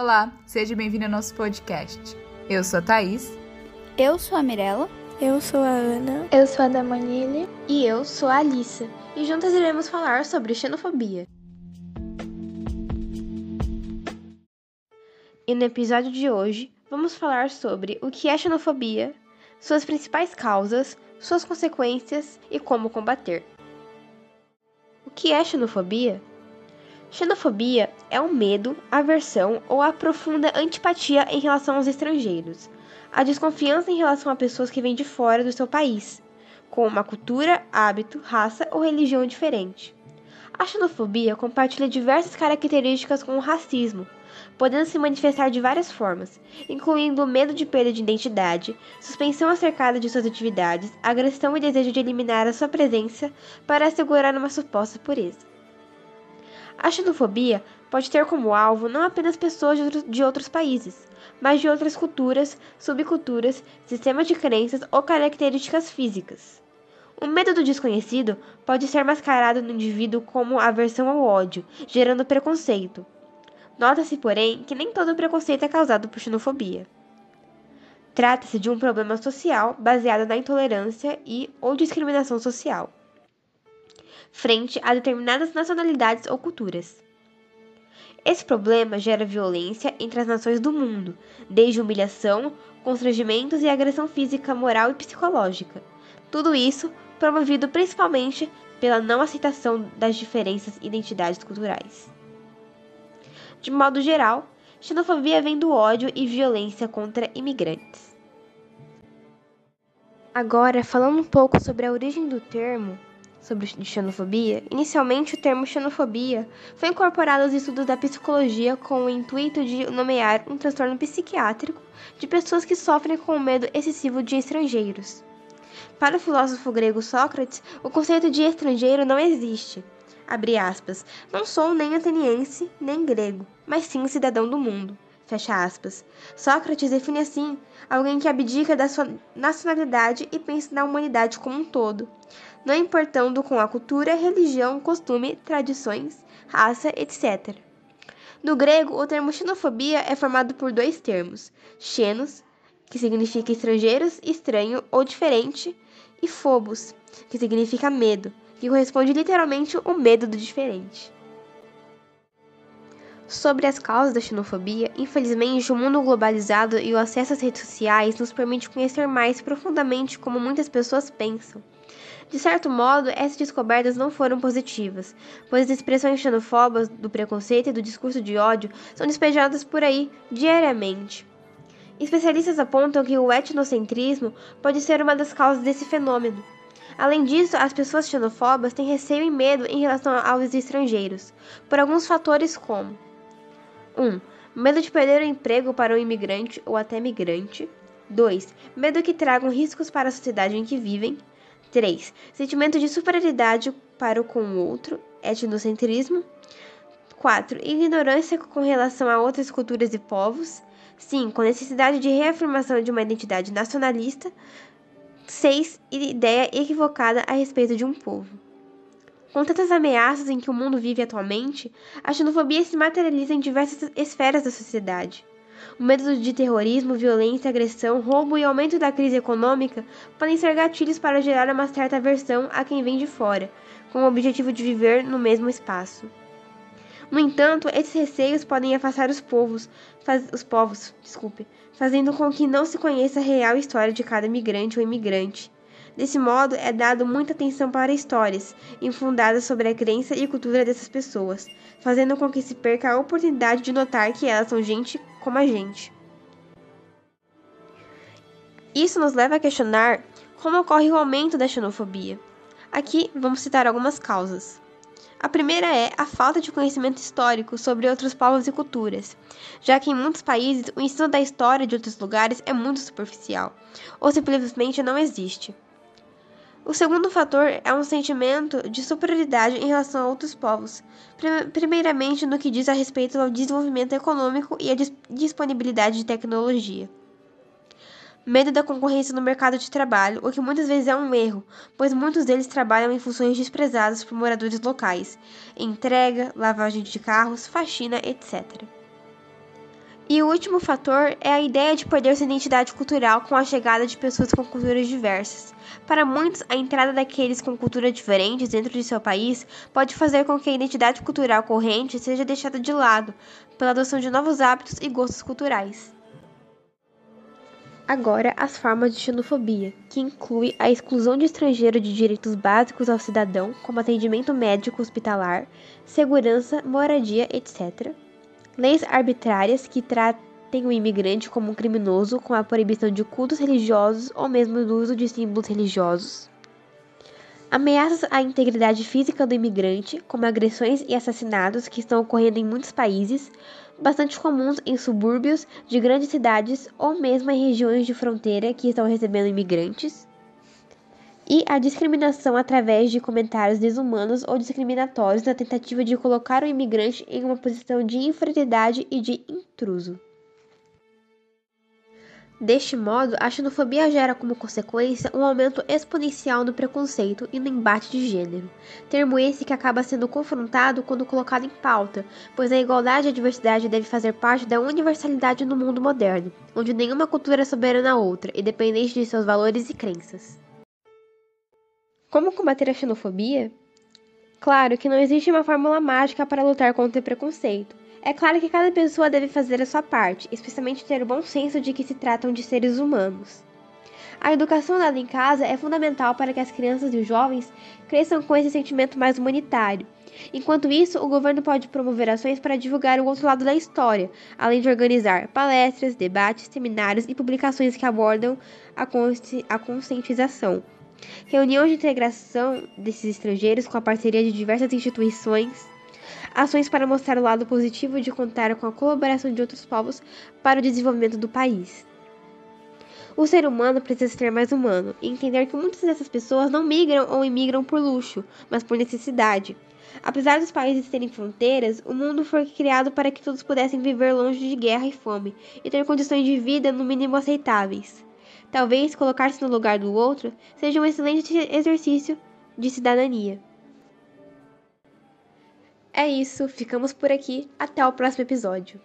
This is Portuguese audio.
Olá, seja bem-vindo ao nosso podcast. Eu sou a Thaís. Eu sou a Mirella. Eu sou a Ana. Eu sou a Damanile. E eu sou a Alissa. E juntas iremos falar sobre xenofobia. E no episódio de hoje, vamos falar sobre o que é xenofobia, suas principais causas, suas consequências e como combater. O que é xenofobia? Xenofobia é o medo, aversão ou a profunda antipatia em relação aos estrangeiros, a desconfiança em relação a pessoas que vêm de fora do seu país, com uma cultura, hábito, raça ou religião diferente. A xenofobia compartilha diversas características com o racismo, podendo se manifestar de várias formas, incluindo o medo de perda de identidade, suspensão acercada de suas atividades, agressão e desejo de eliminar a sua presença para assegurar uma suposta pureza. A xenofobia pode ter como alvo não apenas pessoas de outros países, mas de outras culturas, subculturas, sistemas de crenças ou características físicas. O medo do desconhecido pode ser mascarado no indivíduo como aversão ao ódio, gerando preconceito. Nota-se, porém, que nem todo preconceito é causado por xenofobia. Trata-se de um problema social baseado na intolerância e ou discriminação social frente a determinadas nacionalidades ou culturas. Esse problema gera violência entre as nações do mundo, desde humilhação, constrangimentos e agressão física, moral e psicológica. Tudo isso promovido principalmente pela não aceitação das diferenças e identidades culturais. De modo geral, xenofobia vem do ódio e violência contra imigrantes. Agora, falando um pouco sobre a origem do termo, sobre xenofobia, inicialmente o termo xenofobia foi incorporado aos estudos da psicologia com o intuito de nomear um transtorno psiquiátrico de pessoas que sofrem com medo excessivo de estrangeiros. Para o filósofo grego Sócrates, o conceito de estrangeiro não existe. Aspas, não sou nem ateniense nem grego, mas sim cidadão do mundo. Fecha aspas. Sócrates define assim alguém que abdica da sua nacionalidade e pensa na humanidade como um todo, não importando com a cultura, religião, costume, tradições, raça, etc. No grego, o termo xenofobia é formado por dois termos: xenos, que significa estrangeiros, estranho ou diferente, e phobos, que significa medo, que corresponde literalmente o medo do diferente. Sobre as causas da xenofobia, infelizmente o mundo globalizado e o acesso às redes sociais nos permite conhecer mais profundamente como muitas pessoas pensam. De certo modo, essas descobertas não foram positivas, pois as expressões xenofobas do preconceito e do discurso de ódio são despejadas por aí diariamente. Especialistas apontam que o etnocentrismo pode ser uma das causas desse fenômeno. Além disso, as pessoas xenofobas têm receio e medo em relação aos estrangeiros, por alguns fatores como 1. Medo de perder o emprego para um imigrante ou até migrante. 2. Medo que tragam riscos para a sociedade em que vivem. 3. Sentimento de superioridade para o com o outro, etnocentrismo. 4. Ignorância com relação a outras culturas e povos. 5. Necessidade de reafirmação de uma identidade nacionalista. 6. Ideia equivocada a respeito de um povo. Com tantas ameaças em que o mundo vive atualmente, a xenofobia se materializa em diversas esferas da sociedade. O medo de terrorismo, violência, agressão, roubo e aumento da crise econômica podem ser gatilhos para gerar uma certa aversão a quem vem de fora, com o objetivo de viver no mesmo espaço. No entanto, esses receios podem afastar os povos, faz, os povos, desculpe, fazendo com que não se conheça a real história de cada migrante ou imigrante, Desse modo, é dado muita atenção para histórias infundadas sobre a crença e cultura dessas pessoas, fazendo com que se perca a oportunidade de notar que elas são gente como a gente. Isso nos leva a questionar como ocorre o aumento da xenofobia. Aqui vamos citar algumas causas. A primeira é a falta de conhecimento histórico sobre outros povos e culturas, já que em muitos países o ensino da história de outros lugares é muito superficial, ou simplesmente não existe. O segundo fator é um sentimento de superioridade em relação a outros povos, primeiramente no que diz a respeito ao desenvolvimento econômico e à disponibilidade de tecnologia. Medo da concorrência no mercado de trabalho, o que muitas vezes é um erro, pois muitos deles trabalham em funções desprezadas por moradores locais, entrega, lavagem de carros, faxina, etc. E o último fator é a ideia de perder sua identidade cultural com a chegada de pessoas com culturas diversas. Para muitos, a entrada daqueles com culturas diferentes dentro de seu país pode fazer com que a identidade cultural corrente seja deixada de lado pela adoção de novos hábitos e gostos culturais. Agora, as formas de xenofobia, que inclui a exclusão de estrangeiro de direitos básicos ao cidadão, como atendimento médico hospitalar, segurança, moradia, etc leis arbitrárias que tratem o imigrante como um criminoso com a proibição de cultos religiosos ou mesmo do uso de símbolos religiosos. Ameaças à integridade física do imigrante, como agressões e assassinatos que estão ocorrendo em muitos países, bastante comuns em subúrbios de grandes cidades ou mesmo em regiões de fronteira que estão recebendo imigrantes e a discriminação através de comentários desumanos ou discriminatórios na tentativa de colocar o imigrante em uma posição de inferioridade e de intruso. Deste modo, a xenofobia gera como consequência um aumento exponencial no preconceito e no embate de gênero, termo esse que acaba sendo confrontado quando colocado em pauta, pois a igualdade e a diversidade deve fazer parte da universalidade no mundo moderno, onde nenhuma cultura é soberana à outra, independente de seus valores e crenças. Como combater a xenofobia? Claro que não existe uma fórmula mágica para lutar contra o preconceito. É claro que cada pessoa deve fazer a sua parte, especialmente ter o bom senso de que se tratam de seres humanos. A educação dada em casa é fundamental para que as crianças e os jovens cresçam com esse sentimento mais humanitário. Enquanto isso, o governo pode promover ações para divulgar o outro lado da história, além de organizar palestras, debates, seminários e publicações que abordam a, consci a conscientização reunião de integração desses estrangeiros com a parceria de diversas instituições, ações para mostrar o lado positivo de contar com a colaboração de outros povos para o desenvolvimento do país. O ser humano precisa ser mais humano e entender que muitas dessas pessoas não migram ou imigram por luxo, mas por necessidade. Apesar dos países terem fronteiras, o mundo foi criado para que todos pudessem viver longe de guerra e fome e ter condições de vida no mínimo aceitáveis. Talvez colocar-se no lugar do outro seja um excelente exercício de cidadania. É isso, ficamos por aqui. Até o próximo episódio.